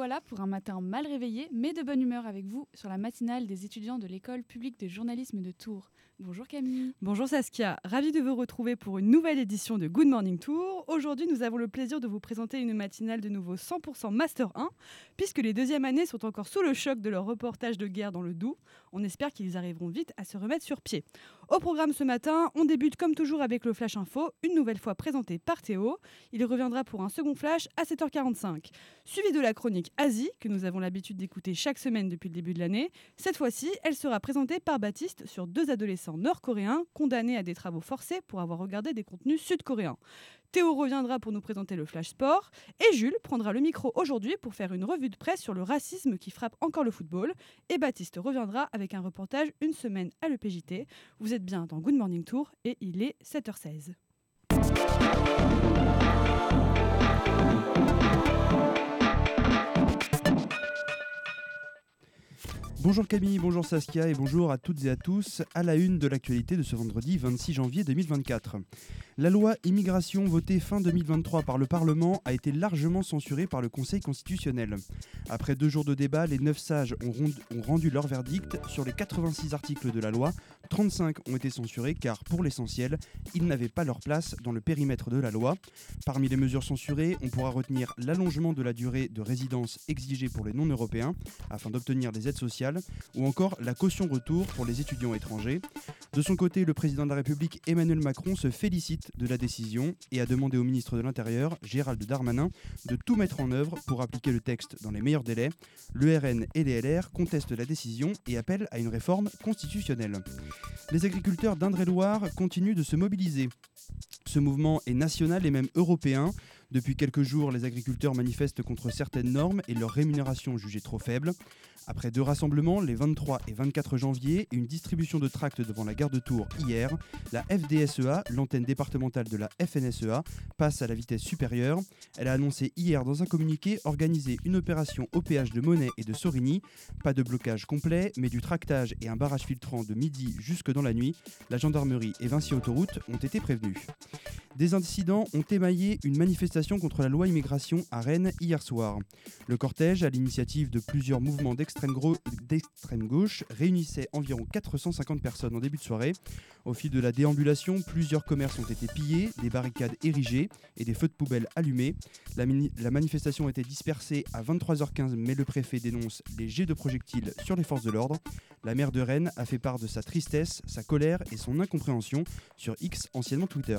Revoilà pour un matin mal réveillé, mais de bonne humeur avec vous sur la matinale des étudiants de l'école publique de journalisme de Tours. Bonjour Camille. Bonjour Saskia, ravi de vous retrouver pour une nouvelle édition de Good Morning Tour. Aujourd'hui, nous avons le plaisir de vous présenter une matinale de nouveau 100% Master 1, puisque les deuxièmes années sont encore sous le choc de leur reportage de guerre dans le Doubs. On espère qu'ils arriveront vite à se remettre sur pied. Au programme ce matin, on débute comme toujours avec le Flash Info, une nouvelle fois présenté par Théo. Il reviendra pour un second flash à 7h45, suivi de la chronique Asie, que nous avons l'habitude d'écouter chaque semaine depuis le début de l'année. Cette fois-ci, elle sera présentée par Baptiste sur deux adolescents nord-coréens condamnés à des travaux forcés pour avoir regardé des contenus sud-coréens. Théo reviendra pour nous présenter le Flash Sport et Jules prendra le micro aujourd'hui pour faire une revue de presse sur le racisme qui frappe encore le football. Et Baptiste reviendra avec un reportage une semaine à l'EPJT. Vous êtes bien dans Good Morning Tour et il est 7h16. Bonjour Camille, bonjour Saskia et bonjour à toutes et à tous à la une de l'actualité de ce vendredi 26 janvier 2024. La loi immigration votée fin 2023 par le Parlement a été largement censurée par le Conseil constitutionnel. Après deux jours de débat, les neuf sages ont, rendu leur verdict. Sur les 86 articles de la loi, 35 ont été censurés car, pour l'essentiel, ils n'avaient pas leur place dans le périmètre de la loi. Parmi les mesures censurées, on pourra retenir l'allongement de la durée de résidence exigée pour les non-européens afin d'obtenir des aides sociales ou encore la caution retour pour les étudiants étrangers. De son côté, le président de la République Emmanuel Macron se félicite de la décision et a demandé au ministre de l'Intérieur, Gérald Darmanin, de tout mettre en œuvre pour appliquer le texte dans les meilleurs délais. Le RN et les LR contestent la décision et appellent à une réforme constitutionnelle. Les agriculteurs d'Indre-et-Loire continuent de se mobiliser. Ce mouvement est national et même européen. Depuis quelques jours, les agriculteurs manifestent contre certaines normes et leur rémunération jugée trop faible. Après deux rassemblements, les 23 et 24 janvier, et une distribution de tracts devant la gare de Tours hier, la FDSEA, l'antenne départementale de la FNSEA, passe à la vitesse supérieure. Elle a annoncé hier dans un communiqué organiser une opération au péage de Monet et de Sorigny. Pas de blocage complet, mais du tractage et un barrage filtrant de midi jusque dans la nuit. La gendarmerie et Vinci Autoroute ont été prévenus. Des incidents ont émaillé une manifestation contre la loi immigration à Rennes hier soir. Le cortège, à l'initiative de plusieurs mouvements d'extrême d'extrême gauche, réunissait environ 450 personnes en début de soirée. Au fil de la déambulation, plusieurs commerces ont été pillés, des barricades érigées et des feux de poubelle allumés. La, la manifestation était dispersée à 23h15, mais le préfet dénonce les jets de projectiles sur les forces de l'ordre. La maire de Rennes a fait part de sa tristesse, sa colère et son incompréhension sur X, anciennement Twitter.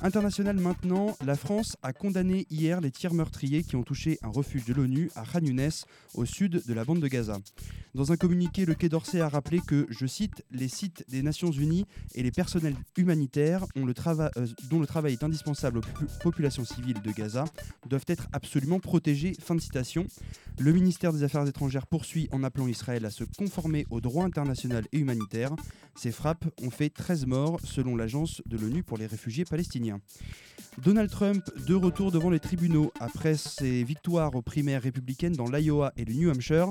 International maintenant, la France a condamné hier les tirs meurtriers qui ont touché un refuge de l'ONU à Khan Younes, au sud de la de Gaza. Dans un communiqué, le Quai d'Orsay a rappelé que, je cite, les sites des Nations Unies et les personnels humanitaires euh, dont le travail est indispensable aux pu- populations civiles de Gaza doivent être absolument protégés. Fin de citation. Le ministère des Affaires étrangères poursuit en appelant Israël à se conformer au droit international et humanitaire. Ces frappes ont fait 13 morts selon l'agence de l'ONU pour les réfugiés palestiniens. Donald Trump de retour devant les tribunaux après ses victoires aux primaires républicaines dans l'Iowa et le New Hampshire.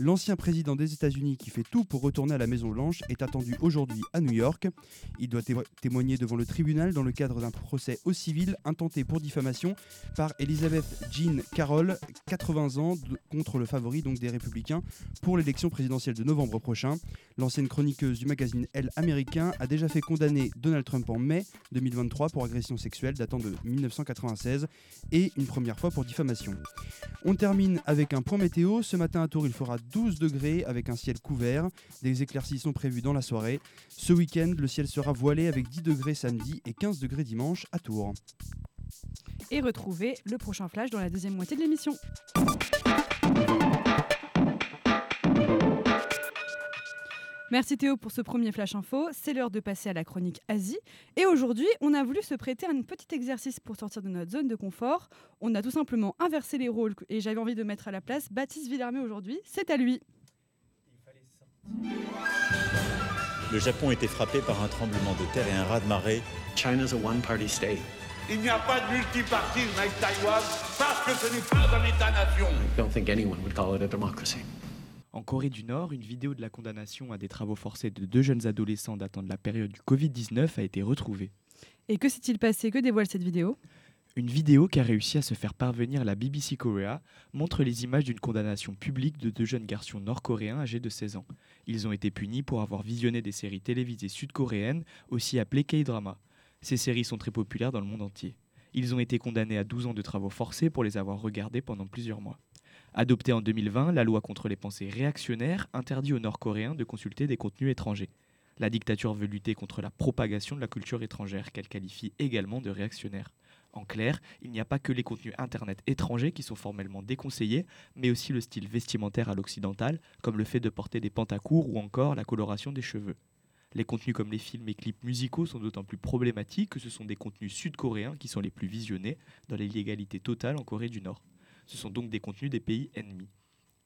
L'ancien président des États-Unis qui fait tout pour retourner à la Maison-Blanche est attendu aujourd'hui à New York. Il doit témo- témoigner devant le tribunal dans le cadre d'un procès au civil intenté pour diffamation par Elizabeth Jean Carroll, 80 ans, contre le favori donc des républicains pour l'élection présidentielle de novembre prochain. L'ancienne chroniqueuse du magazine Elle américain a déjà fait condamner Donald Trump en mai 2023 pour agression sexuelle datant de 1996 et une première fois pour diffamation. On termine avec un point météo. Ce matin à Tours, il fera 12 degrés avec un ciel couvert. Des éclaircies sont prévues dans la soirée. Ce week-end, le ciel sera voilé avec 10 degrés samedi et 15 degrés dimanche à Tours. Et retrouvez le prochain flash dans la deuxième moitié de l'émission. Merci Théo pour ce premier flash info. C'est l'heure de passer à la chronique Asie. Et aujourd'hui, on a voulu se prêter à un petit exercice pour sortir de notre zone de confort. On a tout simplement inversé les rôles et j'avais envie de mettre à la place Baptiste Villarmé aujourd'hui. C'est à lui. Le Japon était frappé par un tremblement de terre et un raz-de-marée. China's a one-party state. Il n'y a pas de multipartisme avec Taïwan parce que ce n'est pas un État-nation. I don't think anyone would call it a democracy. En Corée du Nord, une vidéo de la condamnation à des travaux forcés de deux jeunes adolescents datant de la période du Covid-19 a été retrouvée. Et que s'est-il passé? Que dévoile cette vidéo? Une vidéo qui a réussi à se faire parvenir à la BBC Korea montre les images d'une condamnation publique de deux jeunes garçons nord-coréens âgés de 16 ans. Ils ont été punis pour avoir visionné des séries télévisées sud-coréennes, aussi appelées K-drama. Ces séries sont très populaires dans le monde entier. Ils ont été condamnés à 12 ans de travaux forcés pour les avoir regardés pendant plusieurs mois. Adoptée en 2020, la loi contre les pensées réactionnaires interdit aux Nord-Coréens de consulter des contenus étrangers. La dictature veut lutter contre la propagation de la culture étrangère, qu'elle qualifie également de réactionnaire. En clair, il n'y a pas que les contenus Internet étrangers qui sont formellement déconseillés, mais aussi le style vestimentaire à l'occidental, comme le fait de porter des pantacours ou encore la coloration des cheveux. Les contenus comme les films et clips musicaux sont d'autant plus problématiques que ce sont des contenus sud-coréens qui sont les plus visionnés dans l'illégalité totale en Corée du Nord. Ce sont donc des contenus des pays ennemis.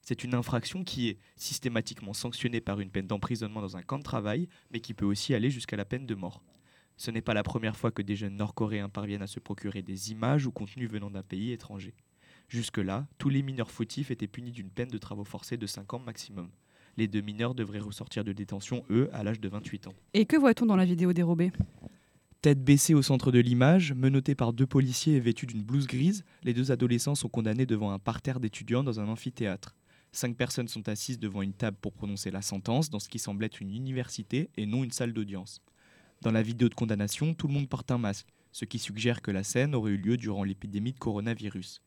C'est une infraction qui est systématiquement sanctionnée par une peine d'emprisonnement dans un camp de travail, mais qui peut aussi aller jusqu'à la peine de mort. Ce n'est pas la première fois que des jeunes nord-coréens parviennent à se procurer des images ou contenus venant d'un pays étranger. Jusque-là, tous les mineurs fautifs étaient punis d'une peine de travaux forcés de 5 ans maximum. Les deux mineurs devraient ressortir de détention, eux, à l'âge de 28 ans. Et que voit-on dans la vidéo dérobée Tête baissée au centre de l'image, menottés par deux policiers et vêtus d'une blouse grise, les deux adolescents sont condamnés devant un parterre d'étudiants dans un amphithéâtre. Cinq personnes sont assises devant une table pour prononcer la sentence dans ce qui semble être une université et non une salle d'audience. Dans la vidéo de condamnation, tout le monde porte un masque, ce qui suggère que la scène aurait eu lieu durant l'épidémie de coronavirus.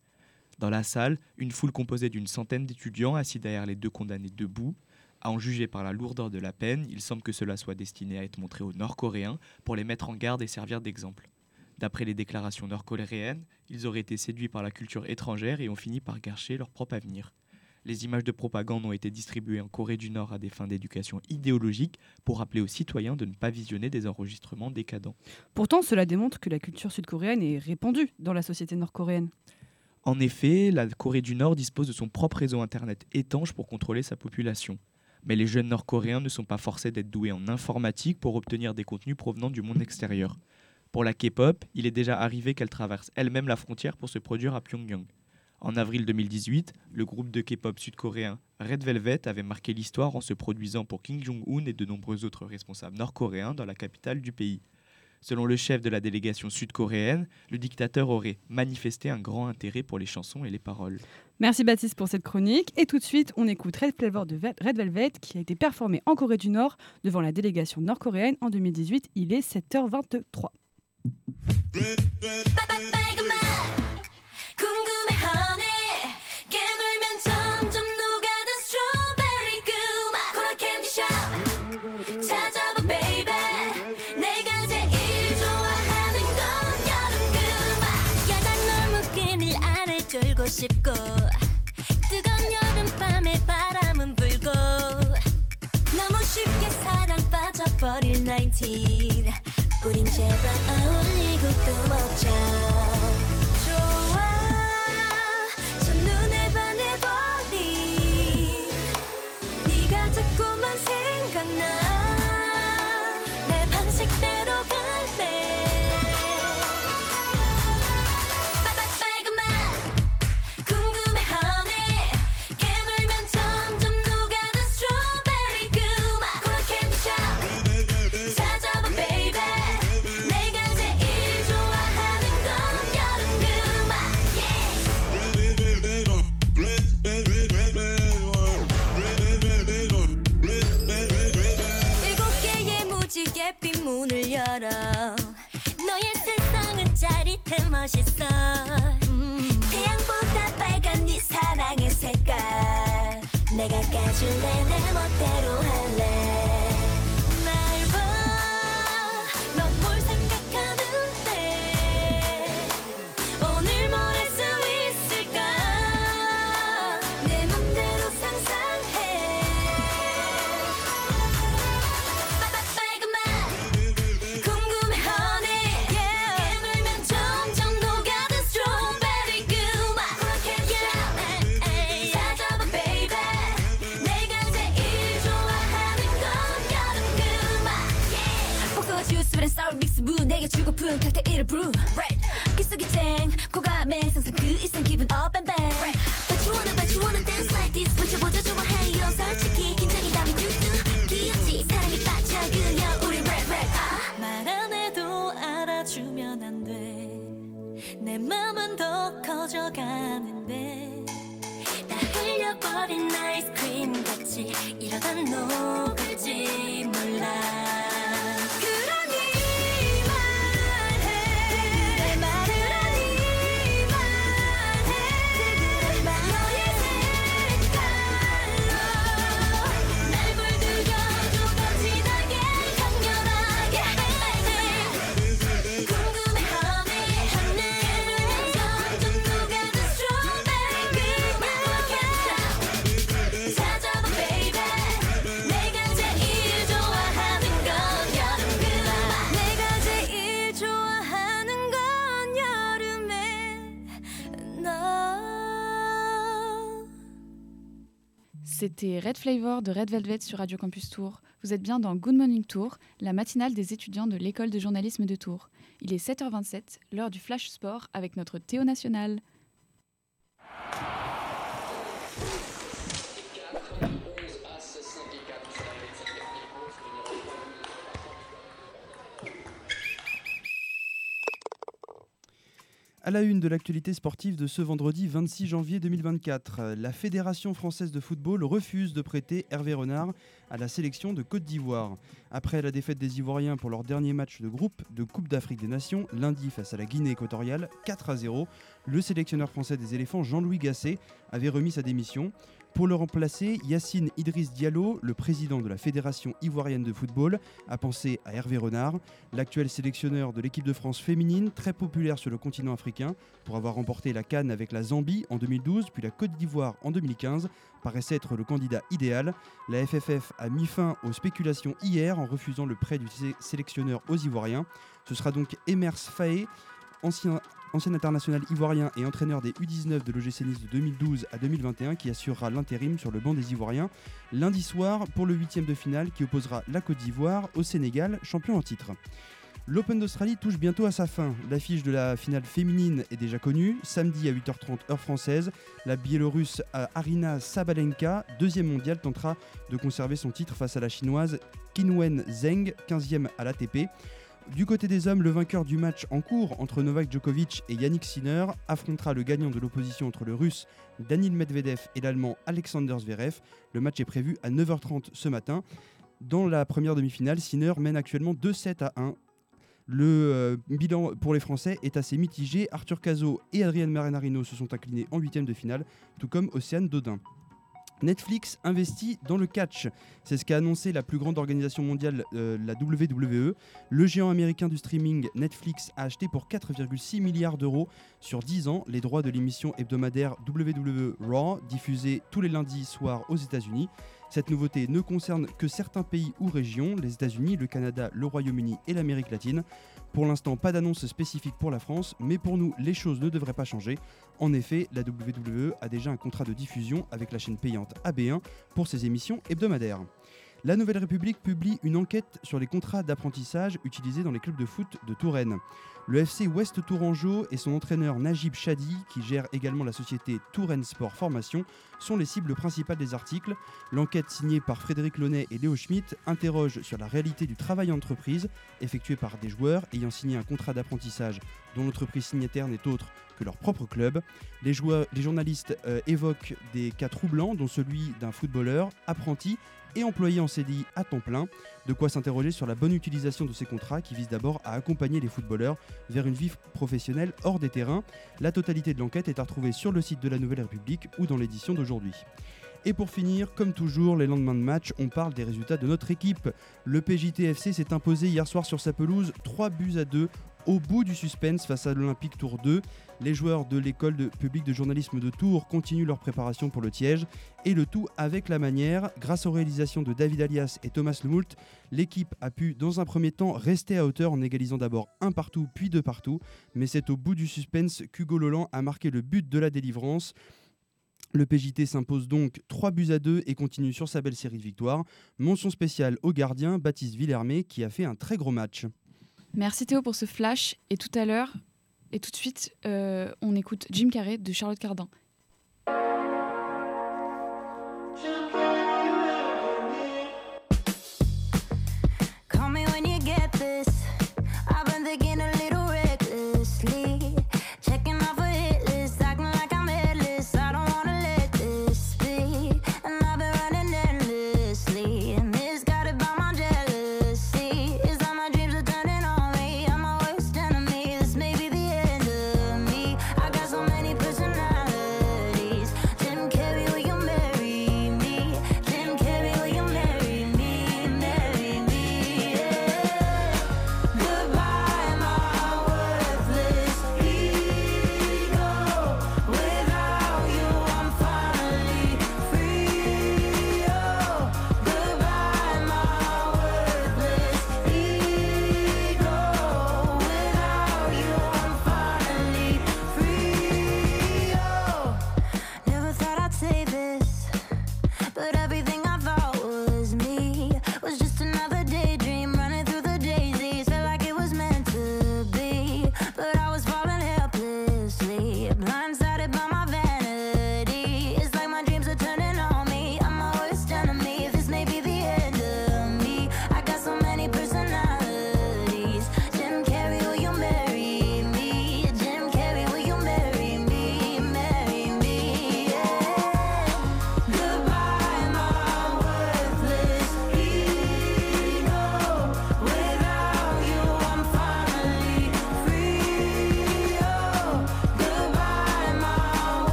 Dans la salle, une foule composée d'une centaine d'étudiants assis derrière les deux condamnés debout. À en juger par la lourdeur de la peine, il semble que cela soit destiné à être montré aux Nord-Coréens pour les mettre en garde et servir d'exemple. D'après les déclarations nord-coréennes, ils auraient été séduits par la culture étrangère et ont fini par gâcher leur propre avenir. Les images de propagande ont été distribuées en Corée du Nord à des fins d'éducation idéologique pour rappeler aux citoyens de ne pas visionner des enregistrements décadents. Pourtant, cela démontre que la culture sud-coréenne est répandue dans la société nord-coréenne. En effet, la Corée du Nord dispose de son propre réseau Internet étanche pour contrôler sa population. Mais les jeunes Nord-Coréens ne sont pas forcés d'être doués en informatique pour obtenir des contenus provenant du monde extérieur. Pour la K-pop, il est déjà arrivé qu'elle traverse elle-même la frontière pour se produire à Pyongyang. En avril 2018, le groupe de K-pop sud-coréen Red Velvet avait marqué l'histoire en se produisant pour Kim Jong-un et de nombreux autres responsables nord-coréens dans la capitale du pays. Selon le chef de la délégation sud-coréenne, le dictateur aurait manifesté un grand intérêt pour les chansons et les paroles. Merci Baptiste pour cette chronique. Et tout de suite, on écoute Red, Flavor de Ve- Red Velvet qui a été performé en Corée du Nord devant la délégation nord-coréenne en 2018. Il est 7h23. 궁금해하네 싶고 뜨거운 여름밤에 바람은 불고 너무 쉽게 사랑 빠져버릴 19 우린 제발 어울리고 또 먹자 배고픈 칵테일을 brew 기속이 쨍 고감에 상상 그 이상 기분 up and back. But you wanna but you wanna dance like this. 붙여보자 좋아해요. 솔직히 긴장이 담이 뚝뚝 귀엽지? 사랑에 빠져 그냥 우리 rap rap 아. 말안 해도 알아주면 안돼내 맘은 더 커져가는데. 다 흘려버린 아이스크림 같이 이러다 녹 C'était Red Flavor de Red Velvet sur Radio Campus Tour. Vous êtes bien dans Good Morning Tour, la matinale des étudiants de l'école de journalisme de Tours. Il est 7h27, l'heure du Flash Sport avec notre Théo National. À la une de l'actualité sportive de ce vendredi 26 janvier 2024, euh, la Fédération française de football refuse de prêter Hervé Renard à la sélection de Côte d'Ivoire. Après la défaite des Ivoiriens pour leur dernier match de groupe de Coupe d'Afrique des Nations, lundi face à la Guinée équatoriale, 4 à 0, le sélectionneur français des éléphants Jean-Louis Gasset avait remis sa démission. Pour le remplacer, Yacine Idriss Diallo, le président de la Fédération ivoirienne de football, a pensé à Hervé Renard, l'actuel sélectionneur de l'équipe de France féminine, très populaire sur le continent africain, pour avoir remporté la Cannes avec la Zambie en 2012, puis la Côte d'Ivoire en 2015, paraissait être le candidat idéal. La FFF a mis fin aux spéculations hier en refusant le prêt du sé- sélectionneur aux Ivoiriens. Ce sera donc Emers Faé, ancien, ancien international ivoirien et entraîneur des U19 de l'OGC Nice de 2012 à 2021, qui assurera l'intérim sur le banc des Ivoiriens lundi soir pour le huitième de finale qui opposera la Côte d'Ivoire au Sénégal, champion en titre. L'Open d'Australie touche bientôt à sa fin. L'affiche de la finale féminine est déjà connue. Samedi à 8h30 heure française, la Biélorusse euh, Arina Sabalenka, deuxième mondiale, tentera de conserver son titre face à la chinoise Qinwen Zheng, 15e à l'ATP. Du côté des hommes, le vainqueur du match en cours entre Novak Djokovic et Yannick Sinner affrontera le gagnant de l'opposition entre le russe Danil Medvedev et l'allemand Alexander Zverev. Le match est prévu à 9h30 ce matin. Dans la première demi-finale, Sinner mène actuellement 2-7 à 1. Le euh, bilan pour les Français est assez mitigé. Arthur Cazot et Adrien Marinarino se sont inclinés en huitième de finale, tout comme Océane Dodin. Netflix investit dans le catch. C'est ce qu'a annoncé la plus grande organisation mondiale, euh, la WWE. Le géant américain du streaming Netflix a acheté pour 4,6 milliards d'euros sur 10 ans les droits de l'émission hebdomadaire WWE Raw, diffusée tous les lundis soirs aux États-Unis. Cette nouveauté ne concerne que certains pays ou régions, les États-Unis, le Canada, le Royaume-Uni et l'Amérique latine. Pour l'instant, pas d'annonce spécifique pour la France, mais pour nous, les choses ne devraient pas changer. En effet, la WWE a déjà un contrat de diffusion avec la chaîne payante AB1 pour ses émissions hebdomadaires. La Nouvelle République publie une enquête sur les contrats d'apprentissage utilisés dans les clubs de foot de Touraine. Le FC Ouest Tourangeau et son entraîneur Najib Chadi, qui gère également la société Touraine Sport Formation, sont les cibles principales des articles. L'enquête signée par Frédéric Launay et Léo Schmitt interroge sur la réalité du travail en entreprise effectué par des joueurs ayant signé un contrat d'apprentissage dont l'entreprise signataire n'est autre que leur propre club. Les journalistes euh, évoquent des cas troublants, dont celui d'un footballeur apprenti et employé en CDI à temps plein. De quoi s'interroger sur la bonne utilisation de ces contrats qui visent d'abord à accompagner les footballeurs vers une vie professionnelle hors des terrains. La totalité de l'enquête est à retrouver sur le site de la Nouvelle République ou dans l'édition d'aujourd'hui. Et pour finir, comme toujours, les lendemains de match, on parle des résultats de notre équipe. Le PJTFC s'est imposé hier soir sur sa pelouse 3 buts à 2 au bout du suspense face à l'Olympique Tour 2. Les joueurs de l'école publique de journalisme de Tours continuent leur préparation pour le Tiège et le tout avec la manière. Grâce aux réalisations de David Alias et Thomas Lemoult, l'équipe a pu dans un premier temps rester à hauteur en égalisant d'abord un partout puis deux partout. Mais c'est au bout du suspense qu'Hugo Lolan a marqué le but de la délivrance. Le PJT s'impose donc 3 buts à 2 et continue sur sa belle série de victoires. Mention spéciale au gardien Baptiste Villermé qui a fait un très gros match. Merci Théo pour ce flash. Et tout à l'heure, et tout de suite, euh, on écoute Jim Carrey de Charlotte Cardin.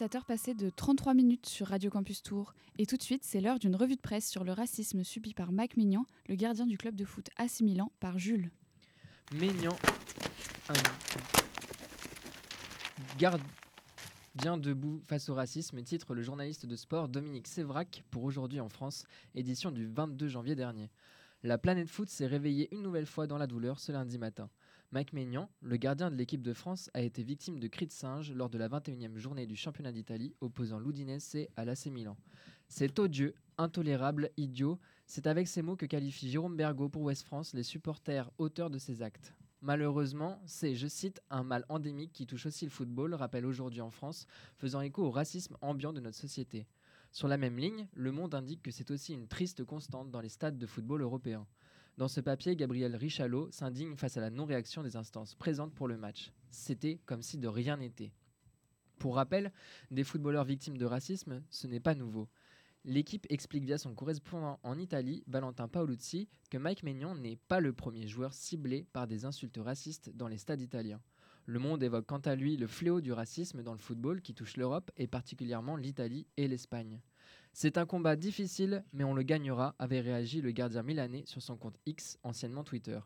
7 heures passées de 33 minutes sur Radio Campus Tour. Et tout de suite, c'est l'heure d'une revue de presse sur le racisme subi par Mike Mignan, le gardien du club de foot AC par Jules. Maignan, un gardien debout face au racisme, titre le journaliste de sport Dominique Sévrac pour aujourd'hui en France, édition du 22 janvier dernier. La planète foot s'est réveillée une nouvelle fois dans la douleur ce lundi matin. Mike Maignan, le gardien de l'équipe de France, a été victime de cris de singe lors de la 21e journée du championnat d'Italie opposant l'Udinese à l'AC Milan. C'est odieux, intolérable, idiot, c'est avec ces mots que qualifie Jérôme Bergot pour Ouest France les supporters auteurs de ces actes. Malheureusement, c'est, je cite, un mal endémique qui touche aussi le football, rappelle aujourd'hui en France, faisant écho au racisme ambiant de notre société. Sur la même ligne, Le Monde indique que c'est aussi une triste constante dans les stades de football européens. Dans ce papier, Gabriel Richalot s'indigne face à la non-réaction des instances présentes pour le match. C'était comme si de rien n'était. Pour rappel, des footballeurs victimes de racisme, ce n'est pas nouveau. L'équipe explique via son correspondant en Italie, Valentin Paoluzzi, que Mike Maignan n'est pas le premier joueur ciblé par des insultes racistes dans les stades italiens. Le Monde évoque quant à lui le fléau du racisme dans le football qui touche l'Europe et particulièrement l'Italie et l'Espagne. C'est un combat difficile, mais on le gagnera, avait réagi le gardien milanais sur son compte X, anciennement Twitter.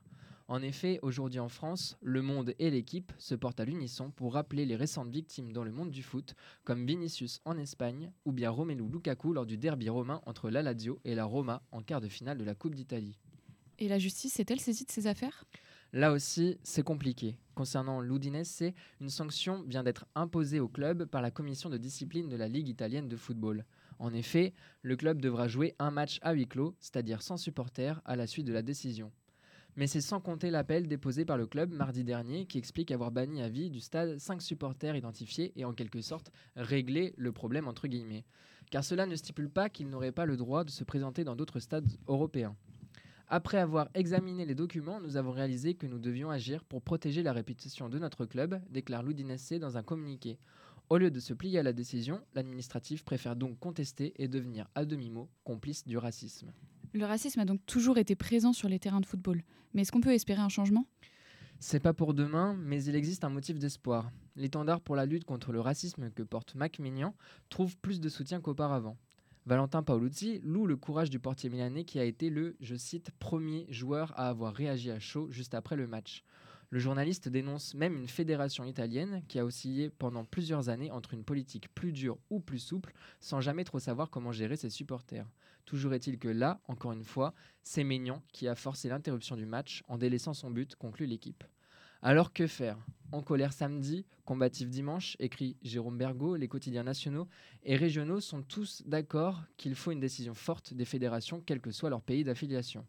En effet, aujourd'hui en France, le monde et l'équipe se portent à l'unisson pour rappeler les récentes victimes dans le monde du foot, comme Vinicius en Espagne, ou bien Romelu Lukaku lors du derby romain entre la Lazio et la Roma en quart de finale de la Coupe d'Italie. Et la justice est-elle saisie de ces affaires? Là aussi, c'est compliqué. Concernant l'Udinese, une sanction vient d'être imposée au club par la commission de discipline de la Ligue italienne de football. En effet, le club devra jouer un match à huis clos, c'est-à-dire sans supporters, à la suite de la décision. Mais c'est sans compter l'appel déposé par le club mardi dernier qui explique avoir banni à vie du stade 5 supporters identifiés et en quelque sorte réglé le problème entre guillemets. Car cela ne stipule pas qu'ils n'auraient pas le droit de se présenter dans d'autres stades européens. Après avoir examiné les documents, nous avons réalisé que nous devions agir pour protéger la réputation de notre club, déclare l'Udinese dans un communiqué. Au lieu de se plier à la décision, l'administratif préfère donc contester et devenir à demi-mot complice du racisme. Le racisme a donc toujours été présent sur les terrains de football. Mais est-ce qu'on peut espérer un changement? C'est pas pour demain, mais il existe un motif d'espoir. L'étendard pour la lutte contre le racisme que porte Mac Mignan trouve plus de soutien qu'auparavant. Valentin Paoluzzi loue le courage du portier milanais qui a été le, je cite, premier joueur à avoir réagi à chaud juste après le match. Le journaliste dénonce même une fédération italienne qui a oscillé pendant plusieurs années entre une politique plus dure ou plus souple, sans jamais trop savoir comment gérer ses supporters. Toujours est-il que là, encore une fois, c'est Maignan qui a forcé l'interruption du match en délaissant son but, conclut l'équipe. Alors que faire? En colère samedi, combatif dimanche, écrit Jérôme Bergot, les quotidiens nationaux et régionaux sont tous d'accord qu'il faut une décision forte des fédérations, quel que soit leur pays d'affiliation.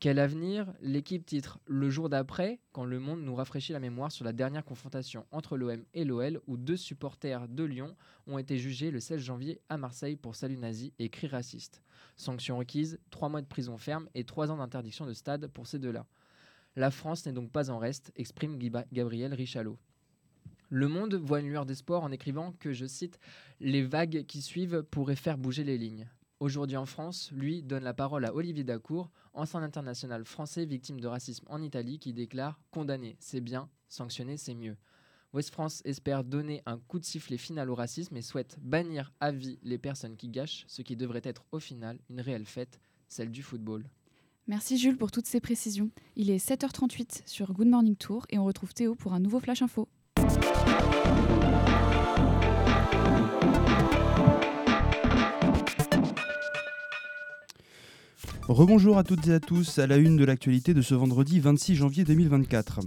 Quel avenir L'équipe titre Le jour d'après, quand le monde nous rafraîchit la mémoire sur la dernière confrontation entre l'OM et l'OL, où deux supporters de Lyon ont été jugés le 16 janvier à Marseille pour salut nazi et cris racistes. Sanction requise, trois mois de prison ferme et trois ans d'interdiction de stade pour ces deux-là. La France n'est donc pas en reste, exprime Gabriel Richalot. Le Monde voit une lueur d'espoir en écrivant que, je cite, les vagues qui suivent pourraient faire bouger les lignes. Aujourd'hui en France, lui donne la parole à Olivier Dacour, ancien international français victime de racisme en Italie, qui déclare Condamner, c'est bien, sanctionner, c'est mieux. West France espère donner un coup de sifflet final au racisme et souhaite bannir à vie les personnes qui gâchent ce qui devrait être au final une réelle fête, celle du football. Merci Jules pour toutes ces précisions. Il est 7h38 sur Good Morning Tour et on retrouve Théo pour un nouveau Flash Info. Rebonjour à toutes et à tous à la une de l'actualité de ce vendredi 26 janvier 2024.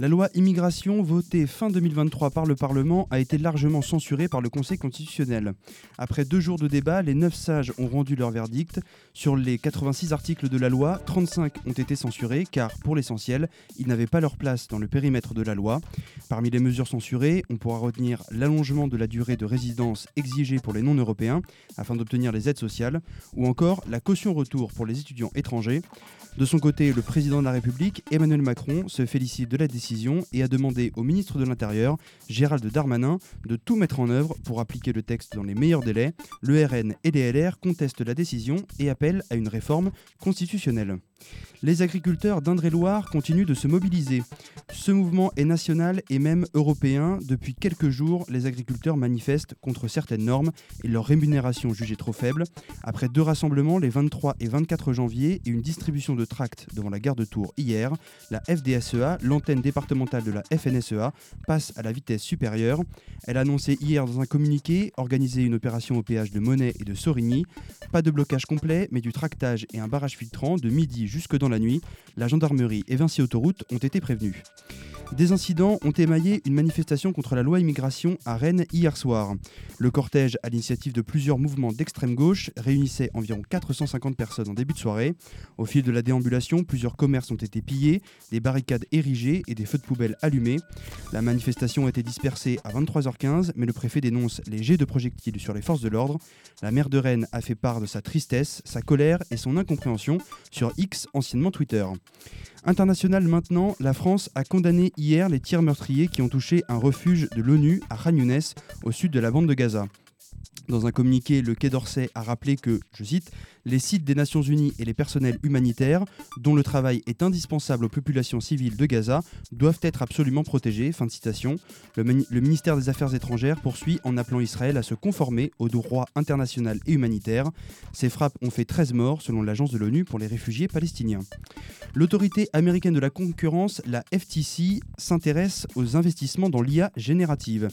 La loi immigration votée fin 2023 par le Parlement a été largement censurée par le Conseil constitutionnel. Après deux jours de débat, les neuf sages ont rendu leur verdict. Sur les 86 articles de la loi, 35 ont été censurés car, pour l'essentiel, ils n'avaient pas leur place dans le périmètre de la loi. Parmi les mesures censurées, on pourra retenir l'allongement de la durée de résidence exigée pour les non-européens afin d'obtenir les aides sociales, ou encore la caution retour pour les étrangers. De son côté, le président de la République, Emmanuel Macron, se félicite de la décision et a demandé au ministre de l'Intérieur, Gérald Darmanin, de tout mettre en œuvre pour appliquer le texte dans les meilleurs délais. Le RN et les LR contestent la décision et appellent à une réforme constitutionnelle. Les agriculteurs d'Indre-et-Loire continuent de se mobiliser. Ce mouvement est national et même européen. Depuis quelques jours, les agriculteurs manifestent contre certaines normes et leur rémunération jugée trop faible. Après deux rassemblements les 23 et 24 janvier et une distribution de tracts devant la gare de Tours hier, la FDSEA, l'antenne départementale de la FNSEA, passe à la vitesse supérieure. Elle a annoncé hier dans un communiqué organiser une opération au péage de Monet et de Sorigny. Pas de blocage complet, mais du tractage et un barrage filtrant de midi jusque dans la nuit, la gendarmerie et Vinci Autoroute ont été prévenus. Des incidents ont émaillé une manifestation contre la loi immigration à Rennes hier soir. Le cortège, à l'initiative de plusieurs mouvements d'extrême gauche, réunissait environ 450 personnes en début de soirée. Au fil de la déambulation, plusieurs commerces ont été pillés, des barricades érigées et des feux de poubelle allumés. La manifestation a été dispersée à 23h15, mais le préfet dénonce les jets de projectiles sur les forces de l'ordre. La maire de Rennes a fait part de sa tristesse, sa colère et son incompréhension sur X, anciennement Twitter. International maintenant, la France a condamné hier les tirs meurtriers qui ont touché un refuge de l'ONU à Khan au sud de la bande de Gaza. Dans un communiqué, le Quai d'Orsay a rappelé que, je cite, les sites des Nations Unies et les personnels humanitaires, dont le travail est indispensable aux populations civiles de Gaza, doivent être absolument protégés. Fin de citation. Le, ministère des Affaires étrangères poursuit en appelant Israël à se conformer au droit international et humanitaire. Ces frappes ont fait 13 morts, selon l'agence de l'ONU pour les réfugiés palestiniens. L'autorité américaine de la concurrence, la FTC, s'intéresse aux investissements dans l'IA générative.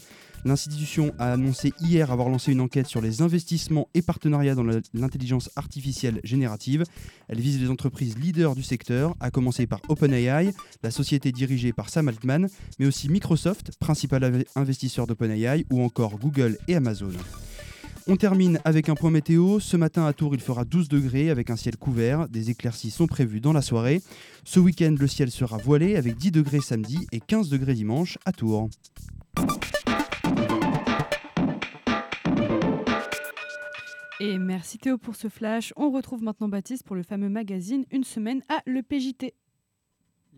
L'institution a annoncé hier avoir lancé une enquête sur les investissements et partenariats dans l'intelligence artificielle générative. Elle vise les entreprises leaders du secteur, à commencer par OpenAI, la société dirigée par Sam Altman, mais aussi Microsoft, principal investisseur d'OpenAI, ou encore Google et Amazon. On termine avec un point météo. Ce matin à Tours, il fera 12 degrés avec un ciel couvert. Des éclaircies sont prévues dans la soirée. Ce week-end, le ciel sera voilé avec 10 degrés samedi et 15 degrés dimanche à Tours. Et merci Théo pour ce flash. On retrouve maintenant Baptiste pour le fameux magazine Une semaine à l'EPJT.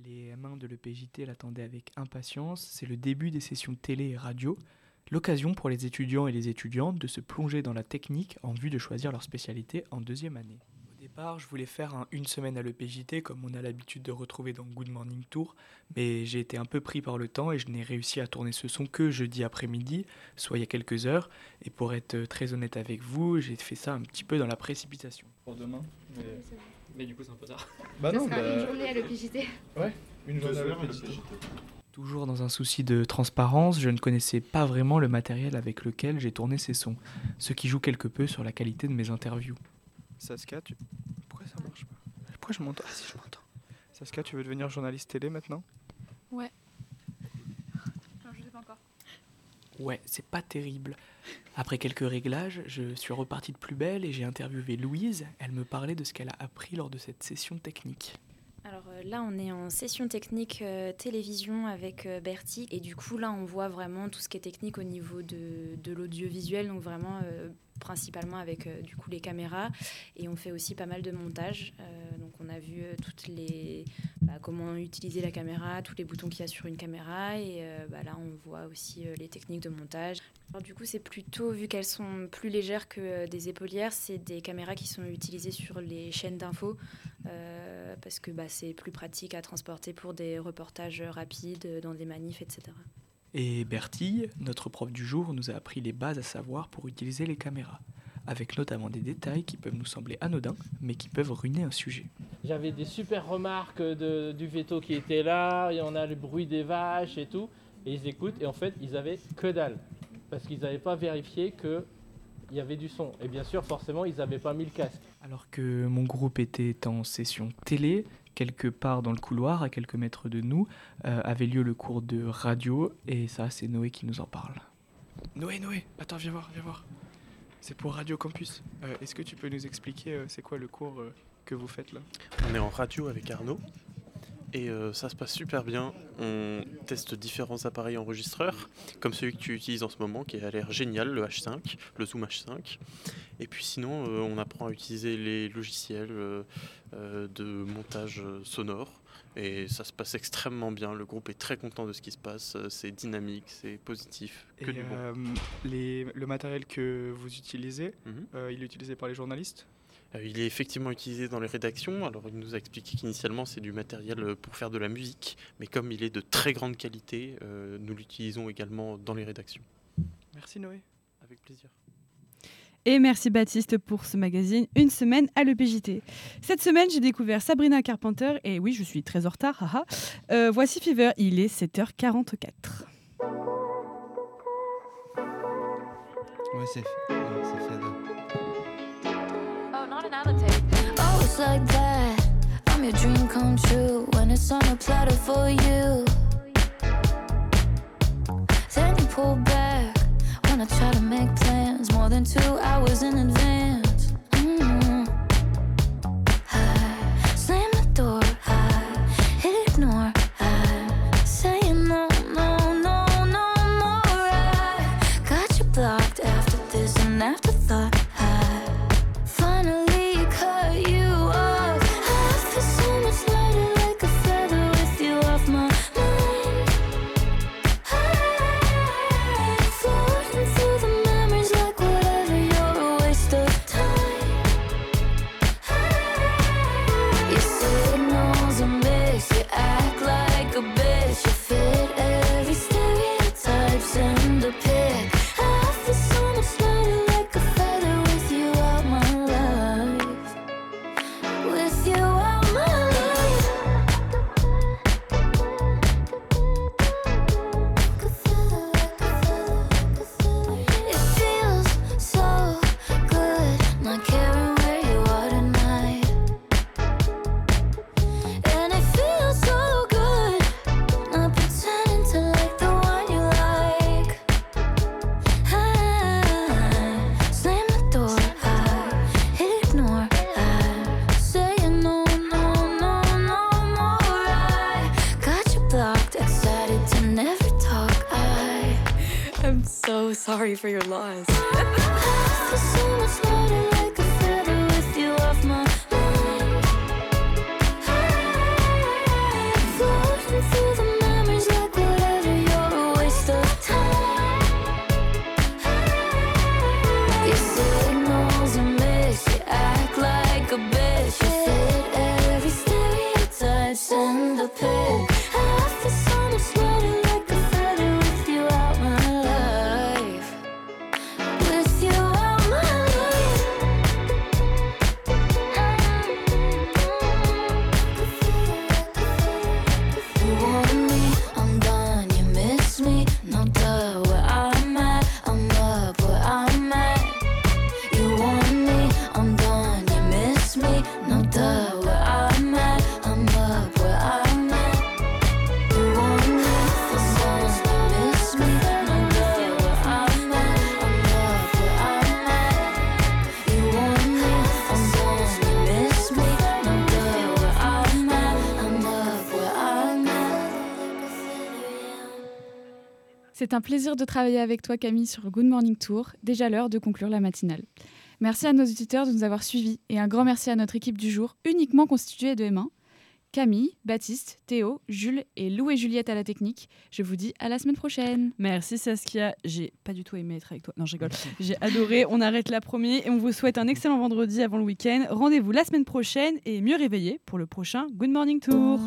Les mains de l'EPJT l'attendaient avec impatience. C'est le début des sessions télé et radio. L'occasion pour les étudiants et les étudiantes de se plonger dans la technique en vue de choisir leur spécialité en deuxième année. Au départ, je voulais faire un une semaine à l'EPJT comme on a l'habitude de retrouver dans Good Morning Tour, mais j'ai été un peu pris par le temps et je n'ai réussi à tourner ce son que jeudi après-midi, soit il y a quelques heures. Et pour être très honnête avec vous, j'ai fait ça un petit peu dans la précipitation. Pour demain mais... mais du coup, c'est un peu tard. Bah non, bah... une journée à l'EPJT. Ouais, une journée à l'EPJT. Toujours dans un souci de transparence, je ne connaissais pas vraiment le matériel avec lequel j'ai tourné ces sons, ce qui joue quelque peu sur la qualité de mes interviews. Saskia, tu... pourquoi ça marche pas Pourquoi je m'entends Ah si, je m'entends. Saskia, tu veux devenir journaliste télé maintenant Ouais. Non, je sais pas encore. Ouais, c'est pas terrible. Après quelques réglages, je suis reparti de plus belle et j'ai interviewé Louise. Elle me parlait de ce qu'elle a appris lors de cette session technique. Là, on est en session technique euh, télévision avec euh, Bertie. Et du coup, là, on voit vraiment tout ce qui est technique au niveau de, l'audiovisuel. Donc vraiment, euh, principalement avec du coup les caméras. Et on fait aussi pas mal de montage. Donc on a vu toutes les, bah, comment utiliser la caméra, tous les boutons qu'il y a sur une caméra. Et bah, là, on voit aussi les techniques de montage. Du coup, c'est plutôt, vu qu'elles sont plus légères que des épaulières, c'est des caméras qui sont utilisées sur les chaînes d'infos. Euh, parce que bah, c'est plus pratique à transporter pour des reportages rapides euh, dans des manifs, etc. Et Bertille, notre prof du jour, nous a appris les bases à savoir pour utiliser les caméras, avec notamment des détails qui peuvent nous sembler anodins, mais qui peuvent ruiner un sujet. J'avais des super remarques de, du veto qui était là, et on a le bruit des vaches et tout, et ils écoutent, et en fait, ils avaient que dalle, parce qu'ils n'avaient pas vérifié que il y avait du son. Et bien sûr, forcément, ils n'avaient pas mis le casque. Alors que mon groupe était en session télé, quelque part dans le couloir, à quelques mètres de nous, euh, avait lieu le cours de radio, et ça, c'est Noé qui nous en parle. Noé, Noé, attends, viens voir, viens voir. C'est pour Radio Campus. Euh, Est-ce que tu peux nous expliquer euh, c'est quoi le cours euh, que vous faites là? On est en radio avec Arnaud et euh, ça se passe super bien. On teste différents appareils enregistreurs, comme celui que tu utilises en ce moment, qui a l'air génial, le H5, le Zoom H5. Et puis sinon, euh, on apprend à utiliser les logiciels euh, de montage sonore. Et ça se passe extrêmement bien. Le groupe est très content de ce qui se passe. C'est dynamique, c'est positif. Que Et du bon. les- le matériel que vous utilisez, Mhm. il est utilisé par les journalistes? Il est effectivement utilisé dans les rédactions. Alors, il nous a expliqué qu'initialement, c'est du matériel euh, pour faire de la musique. Mais comme il est de très grande qualité, euh, nous l'utilisons également dans les rédactions. Merci Noé. Avec plaisir. Et merci Baptiste pour ce magazine Une semaine à l'EPJT. Cette semaine, j'ai découvert Sabrina Carpenter et oui, je suis très en retard. haha. Euh, voici Fever, il est 7h44. Ouais, c'est fait. Tape. Oh, it's like that. I'm your dream come true when it's on a platter for you. Then you pull back when I try to make plans more than two hours in advance. Sorry for your loss. C'est un plaisir de travailler avec toi Camille sur Good Morning Tour. Déjà l'heure de conclure la matinale. Merci à nos auditeurs de nous avoir suivis et un grand merci à notre équipe du jour, uniquement constituée de M1. Camille, Baptiste, Théo, Jules et Lou et Juliette à la technique. Je vous dis à la semaine prochaine. Merci Saskia. J'ai pas du tout aimé être avec toi. Non, je rigole. J'ai adoré. On arrête là premier et on vous souhaite un excellent vendredi avant le week-end. Rendez-vous la semaine prochaine et mieux réveillé pour le prochain Good Morning Tour.